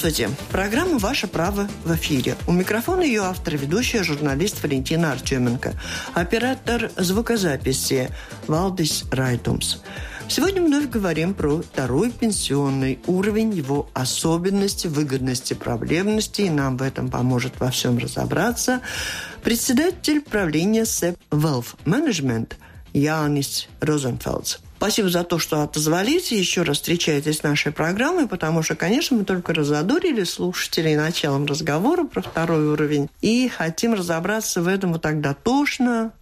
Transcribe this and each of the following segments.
Здравствуйте. Программа «Ваше право» в эфире. У микрофона ее автор, ведущая, журналист Валентина Артеменко. Оператор звукозаписи Валдис Райтумс. Сегодня вновь говорим про второй пенсионный уровень, его особенности, выгодности, проблемности. И нам в этом поможет во всем разобраться председатель правления SEP Wealth Management Янис Розенфелдс. Спасибо за то, что отозвались и еще раз встречаетесь с нашей программой, потому что, конечно, мы только разодорили слушателей началом разговора про второй уровень и хотим разобраться в этом вот так дотошно,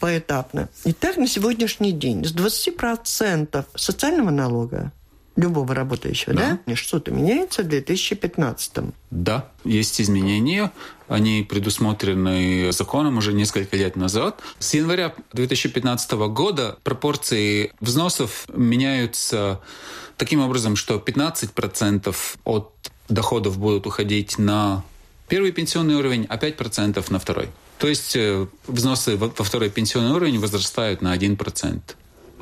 поэтапно. Итак, на сегодняшний день с 20% социального налога любого работающего, да? да? Что-то меняется в 2015 Да, есть изменения. Они предусмотрены законом уже несколько лет назад. С января 2015 года пропорции взносов меняются таким образом, что 15% от доходов будут уходить на первый пенсионный уровень, а 5% на второй. То есть э, взносы во второй пенсионный уровень возрастают на 1%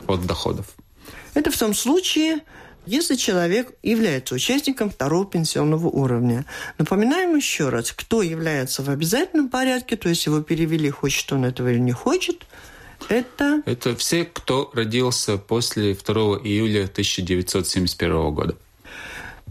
от доходов. Это в том случае, если человек является участником второго пенсионного уровня. Напоминаем еще раз, кто является в обязательном порядке, то есть его перевели, хочет он этого или не хочет, это... Это все, кто родился после 2 июля 1971 года.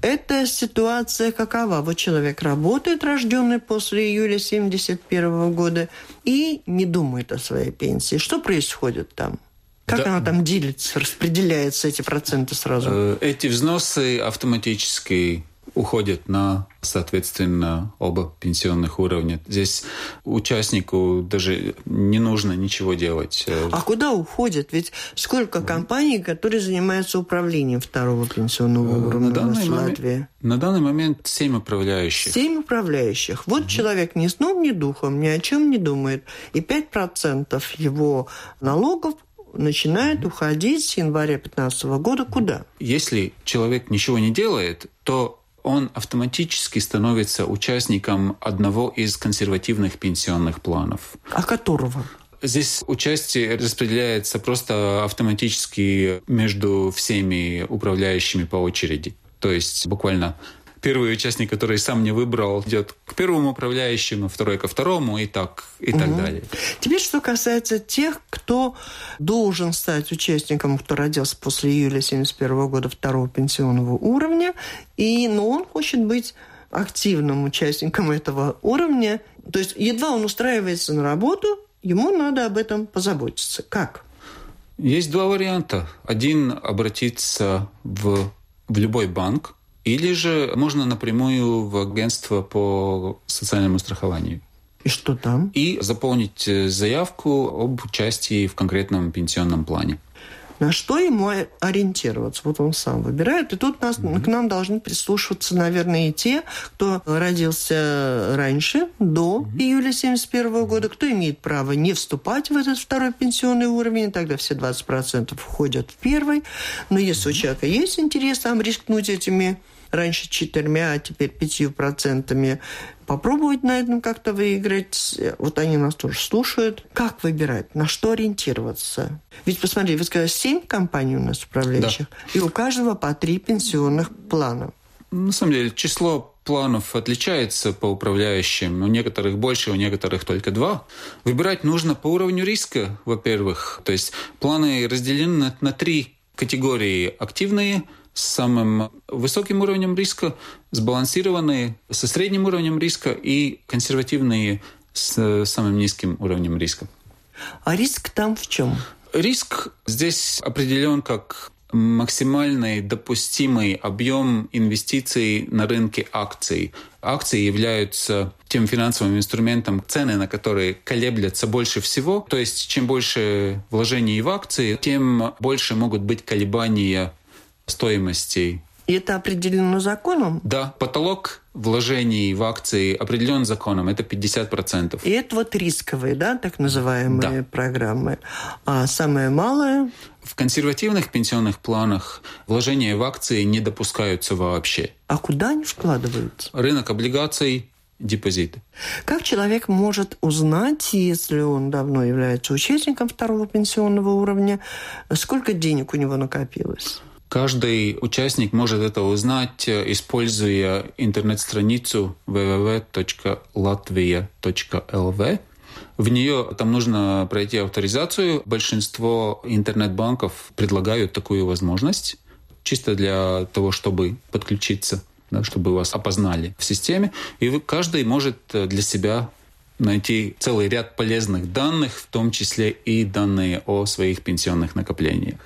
Эта ситуация какова? Вот человек работает, рожденный после июля 1971 года, и не думает о своей пенсии. Что происходит там? Как да. она там делится, распределяется эти проценты сразу? Э, эти взносы автоматически уходят на, соответственно, оба пенсионных уровня. Здесь участнику даже не нужно ничего делать. А куда уходят? Ведь сколько компаний, которые занимаются управлением второго пенсионного э, уровня на данный в Латвии? Момент, на данный момент семь управляющих. Семь управляющих. Вот угу. человек ни сном, ни духом, ни о чем не думает. И 5% его налогов начинает уходить с января 2015 года куда? Если человек ничего не делает, то он автоматически становится участником одного из консервативных пенсионных планов. А которого? Здесь участие распределяется просто автоматически между всеми управляющими по очереди. То есть буквально первый участник, который сам не выбрал, идет к первому управляющему, второй ко второму и так, и угу. так далее. Теперь, что касается тех, кто должен стать участником, кто родился после июля 1971 года второго пенсионного уровня, и, но он хочет быть активным участником этого уровня. То есть едва он устраивается на работу, ему надо об этом позаботиться. Как? Есть два варианта. Один – обратиться в, в любой банк, или же можно напрямую в агентство по социальному страхованию. И что там? И заполнить э, заявку об участии в конкретном пенсионном плане. На что ему ориентироваться? Вот он сам выбирает. И тут нас, mm-hmm. к нам должны прислушиваться, наверное, и те, кто родился раньше, до mm-hmm. июля 1971 года, кто имеет право не вступать в этот второй пенсионный уровень, тогда все 20% входят в первый. Но если mm-hmm. у человека есть интерес там рискнуть этими раньше четырьмя, а теперь пятью процентами, попробовать на этом как-то выиграть. Вот они нас тоже слушают. Как выбирать? На что ориентироваться? Ведь, посмотри, вы сказали, семь компаний у нас управляющих, да. и у каждого по три пенсионных плана. На самом деле, число планов отличается по управляющим. У некоторых больше, у некоторых только два. Выбирать нужно по уровню риска, во-первых. То есть планы разделены на, на три категории. Активные – с самым высоким уровнем риска, сбалансированные со средним уровнем риска и консервативные с самым низким уровнем риска. А риск там в чем? Риск здесь определен как максимальный допустимый объем инвестиций на рынке акций. Акции являются тем финансовым инструментом, цены на которые колеблятся больше всего. То есть, чем больше вложений в акции, тем больше могут быть колебания стоимостей. И это определено законом? Да, потолок вложений в акции определен законом, это 50%. И это вот рисковые, да, так называемые да. программы. А самое малое? В консервативных пенсионных планах вложения в акции не допускаются вообще. А куда они вкладываются? Рынок облигаций, депозиты. Как человек может узнать, если он давно является участником второго пенсионного уровня, сколько денег у него накопилось? Каждый участник может это узнать, используя интернет-страницу www.latvia.lv. В нее там нужно пройти авторизацию. Большинство интернет-банков предлагают такую возможность чисто для того, чтобы подключиться, да, чтобы вас опознали в системе. И вы, каждый может для себя найти целый ряд полезных данных, в том числе и данные о своих пенсионных накоплениях.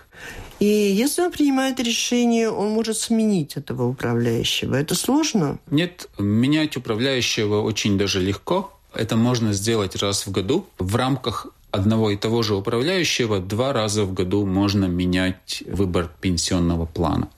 И если он принимает решение, он может сменить этого управляющего. Это сложно? Нет, менять управляющего очень даже легко. Это можно сделать раз в году. В рамках одного и того же управляющего два раза в году можно менять выбор пенсионного плана.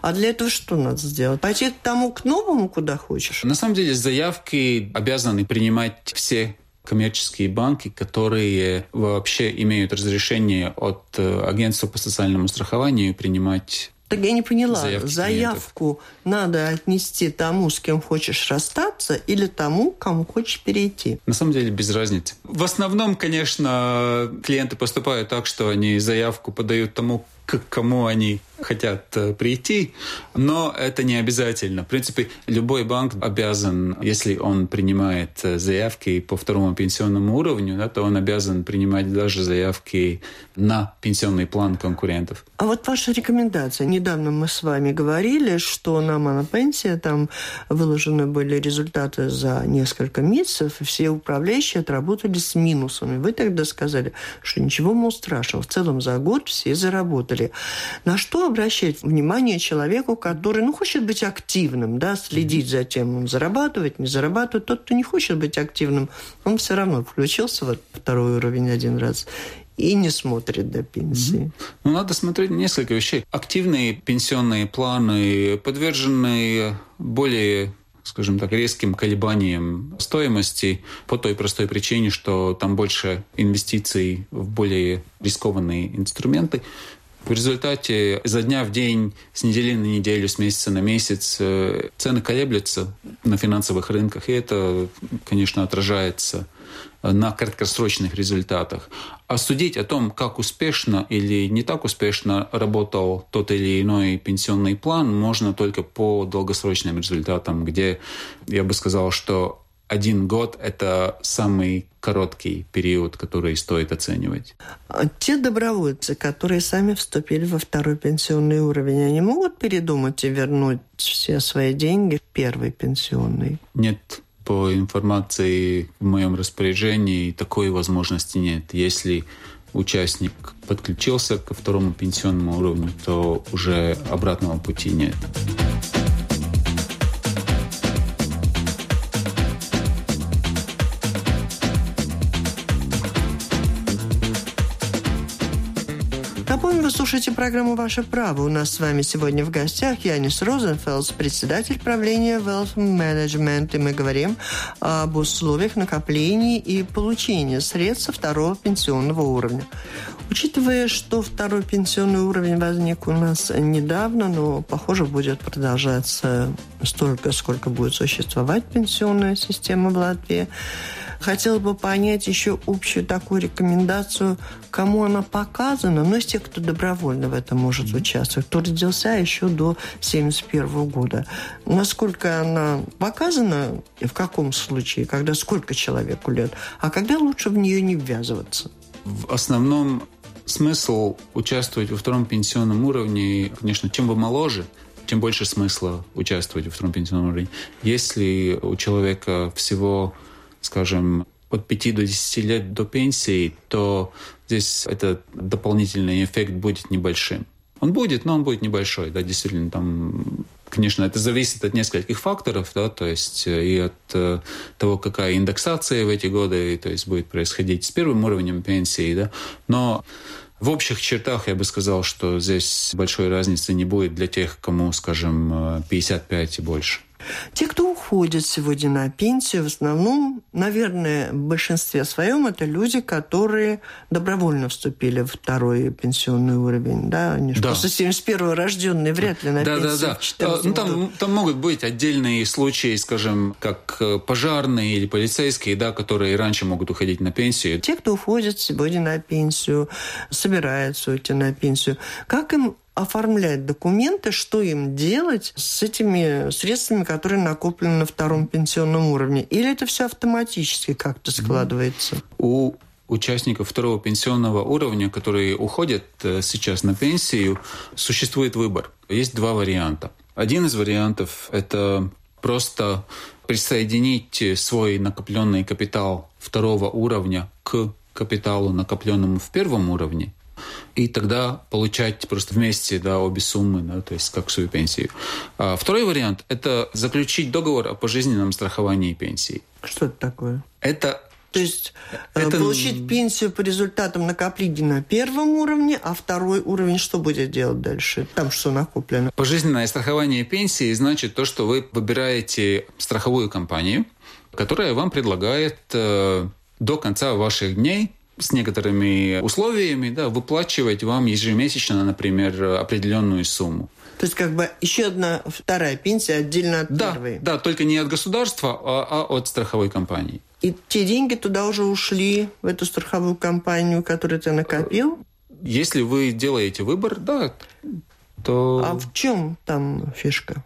А для этого что надо сделать? Пойти к тому, к новому, куда хочешь? На самом деле заявки обязаны принимать все коммерческие банки, которые вообще имеют разрешение от э, агентства по социальному страхованию принимать так я не поняла, заявки заявку клиентов. надо отнести тому, с кем хочешь расстаться, или тому, кому хочешь перейти? На самом деле без разницы. В основном, конечно, клиенты поступают так, что они заявку подают тому, к кому они хотят э, прийти, но это не обязательно. В принципе, любой банк обязан, если он принимает э, заявки по второму пенсионному уровню, да, то он обязан принимать даже заявки на пенсионный план конкурентов. А вот ваша рекомендация. Недавно мы с вами говорили, что на монопенсия там выложены были результаты за несколько месяцев, и все управляющие отработали с минусами. Вы тогда сказали, что ничего, мол, страшного. В целом за год все заработали. На что обращать внимание человеку, который, ну, хочет быть активным, да, следить за тем, он зарабатывает, не зарабатывает. Тот, кто не хочет быть активным, он все равно включился в второй уровень один раз и не смотрит до пенсии. Ну, надо смотреть несколько вещей. Активные пенсионные планы подвержены более скажем так, резким колебаниям стоимости по той простой причине, что там больше инвестиций в более рискованные инструменты. В результате за дня в день, с недели на неделю, с месяца на месяц э, цены колеблются на финансовых рынках, и это, конечно, отражается на краткосрочных результатах. А судить о том, как успешно или не так успешно работал тот или иной пенсионный план, можно только по долгосрочным результатам, где я бы сказал, что один год – это самый короткий период, который стоит оценивать. А те добровольцы, которые сами вступили во второй пенсионный уровень, они могут передумать и вернуть все свои деньги в первый пенсионный? Нет, по информации в моем распоряжении такой возможности нет. Если участник подключился ко второму пенсионному уровню, то уже обратного пути нет. Вы слушаете программу «Ваше право». У нас с вами сегодня в гостях Янис Розенфелдс, председатель правления Wealth Management. И мы говорим об условиях накопления и получения средств второго пенсионного уровня. Учитывая, что второй пенсионный уровень возник у нас недавно, но, похоже, будет продолжаться столько, сколько будет существовать пенсионная система в Латвии, Хотела бы понять еще общую такую рекомендацию, кому она показана, но из тех, кто добровольно в этом может участвовать, кто родился еще до 1971 года. Насколько она показана, в каком случае, когда сколько человеку лет, а когда лучше в нее не ввязываться? В основном смысл участвовать во втором пенсионном уровне, конечно, чем вы моложе, тем больше смысла участвовать во втором пенсионном уровне. Если у человека всего скажем, от 5 до 10 лет до пенсии, то здесь этот дополнительный эффект будет небольшим. Он будет, но он будет небольшой, да, действительно, там, конечно, это зависит от нескольких факторов, да, то есть э, и от э, того, какая индексация в эти годы, то есть будет происходить с первым уровнем пенсии, да, но в общих чертах я бы сказал, что здесь большой разницы не будет для тех, кому, скажем, 55 э, и больше. Те, кто уходят сегодня на пенсию, в основном, наверное, в большинстве своем это люди, которые добровольно вступили в второй пенсионный уровень. Да, они да. после 71-го рожденные вряд ли на да, пенсию. Да, да, да. Ну, там, там могут быть отдельные случаи, скажем, как э, пожарные или полицейские, да, которые раньше могут уходить на пенсию. Те, кто уходит сегодня на пенсию, собираются уйти на пенсию, как им оформлять документы, что им делать с этими средствами, которые накоплены на втором пенсионном уровне? Или это все автоматически как-то складывается? У участников второго пенсионного уровня, которые уходят э, сейчас на пенсию, существует выбор. Есть два варианта. Один из вариантов – это просто присоединить свой накопленный капитал второго уровня к капиталу, накопленному в первом уровне, и тогда получать просто вместе да, обе суммы, да, то есть как свою пенсию. А второй вариант – это заключить договор о пожизненном страховании пенсии. Что это такое? Это то есть э, это... получить пенсию по результатам накопления на первом уровне, а второй уровень что будет делать дальше? Там что накоплено? Пожизненное страхование пенсии значит то, что вы выбираете страховую компанию, которая вам предлагает э, до конца ваших дней с некоторыми условиями да, выплачивать вам ежемесячно, например, определенную сумму. То есть как бы еще одна вторая пенсия отдельно от да, первой. Да, только не от государства, а, а от страховой компании. И те деньги туда уже ушли, в эту страховую компанию, которую ты накопил? Если вы делаете выбор, да, то... А в чем там фишка?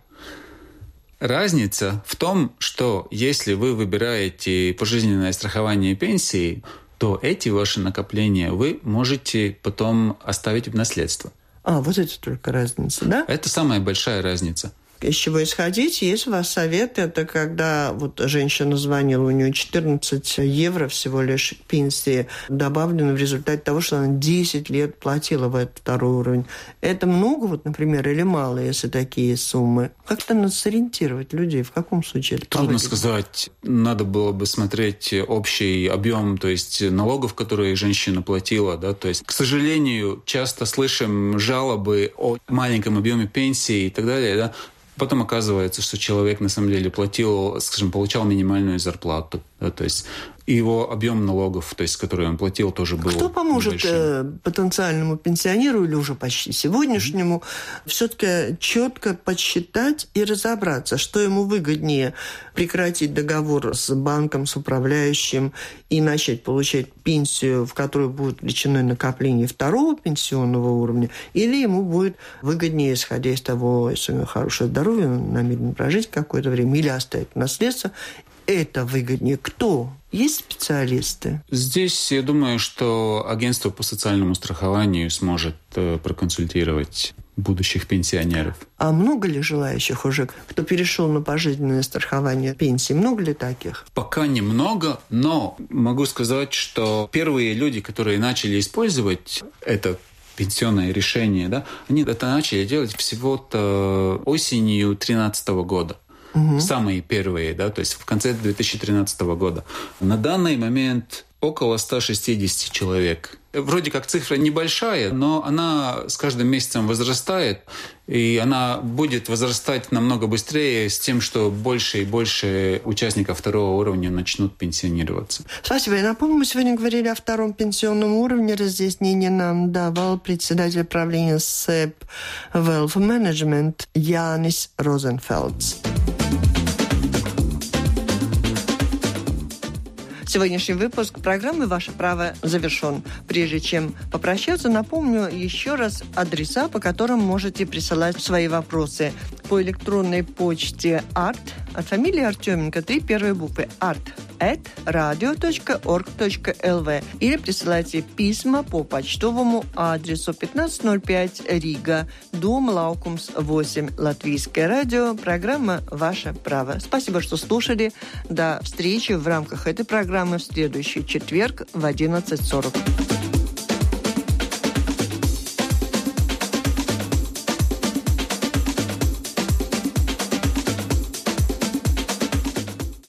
Разница в том, что если вы выбираете пожизненное страхование пенсии, то эти ваши накопления вы можете потом оставить в наследство. А, вот это только разница, да? Это самая большая разница из чего исходить. Есть у вас совет, это когда вот женщина звонила, у нее 14 евро всего лишь пенсии добавлено в результате того, что она 10 лет платила в этот второй уровень. Это много, вот, например, или мало, если такие суммы? Как-то надо сориентировать людей, в каком случае это Трудно повыгоднее? сказать. Надо было бы смотреть общий объем, то есть налогов, которые женщина платила, да, то есть, к сожалению, часто слышим жалобы о маленьком объеме пенсии и так далее, да, Потом оказывается, что человек на самом деле платил, скажем, получал минимальную зарплату. Да, то есть его объем налогов, то есть, который он платил, тоже был Кто поможет небольшим. Э, потенциальному пенсионеру или уже почти сегодняшнему mm-hmm. все-таки четко подсчитать и разобраться, что ему выгоднее прекратить договор с банком, с управляющим и начать получать пенсию, в которую будет включено накопление второго пенсионного уровня, или ему будет выгоднее, исходя из того, если у него хорошее здоровье, он намерен прожить какое-то время или оставить наследство, это выгоднее? Кто? Есть специалисты? Здесь я думаю, что агентство по социальному страхованию сможет э, проконсультировать будущих пенсионеров. А много ли желающих уже, кто перешел на пожизненное страхование пенсии? Много ли таких? Пока немного, но могу сказать, что первые люди, которые начали использовать это пенсионное решение, да, они это начали делать всего-то осенью 2013 года угу. самые первые, да, то есть в конце 2013 года. На данный момент около 160 человек. Вроде как цифра небольшая, но она с каждым месяцем возрастает, и она будет возрастать намного быстрее с тем, что больше и больше участников второго уровня начнут пенсионироваться. Спасибо. Я напомню, мы сегодня говорили о втором пенсионном уровне. Разъяснение нам давал председатель правления СЭП Wealth Management Янис Розенфелдс. Сегодняшний выпуск программы «Ваше право» завершен. Прежде чем попрощаться, напомню еще раз адреса, по которым можете присылать свои вопросы. По электронной почте art от фамилии Артеменко три первые буквы art at radio.org.lv или присылайте письма по почтовому адресу 1505 Рига, дом Лаукумс 8, Латвийское радио, программа «Ваше право». Спасибо, что слушали. До встречи в рамках этой программы в следующий четверг в 11.40.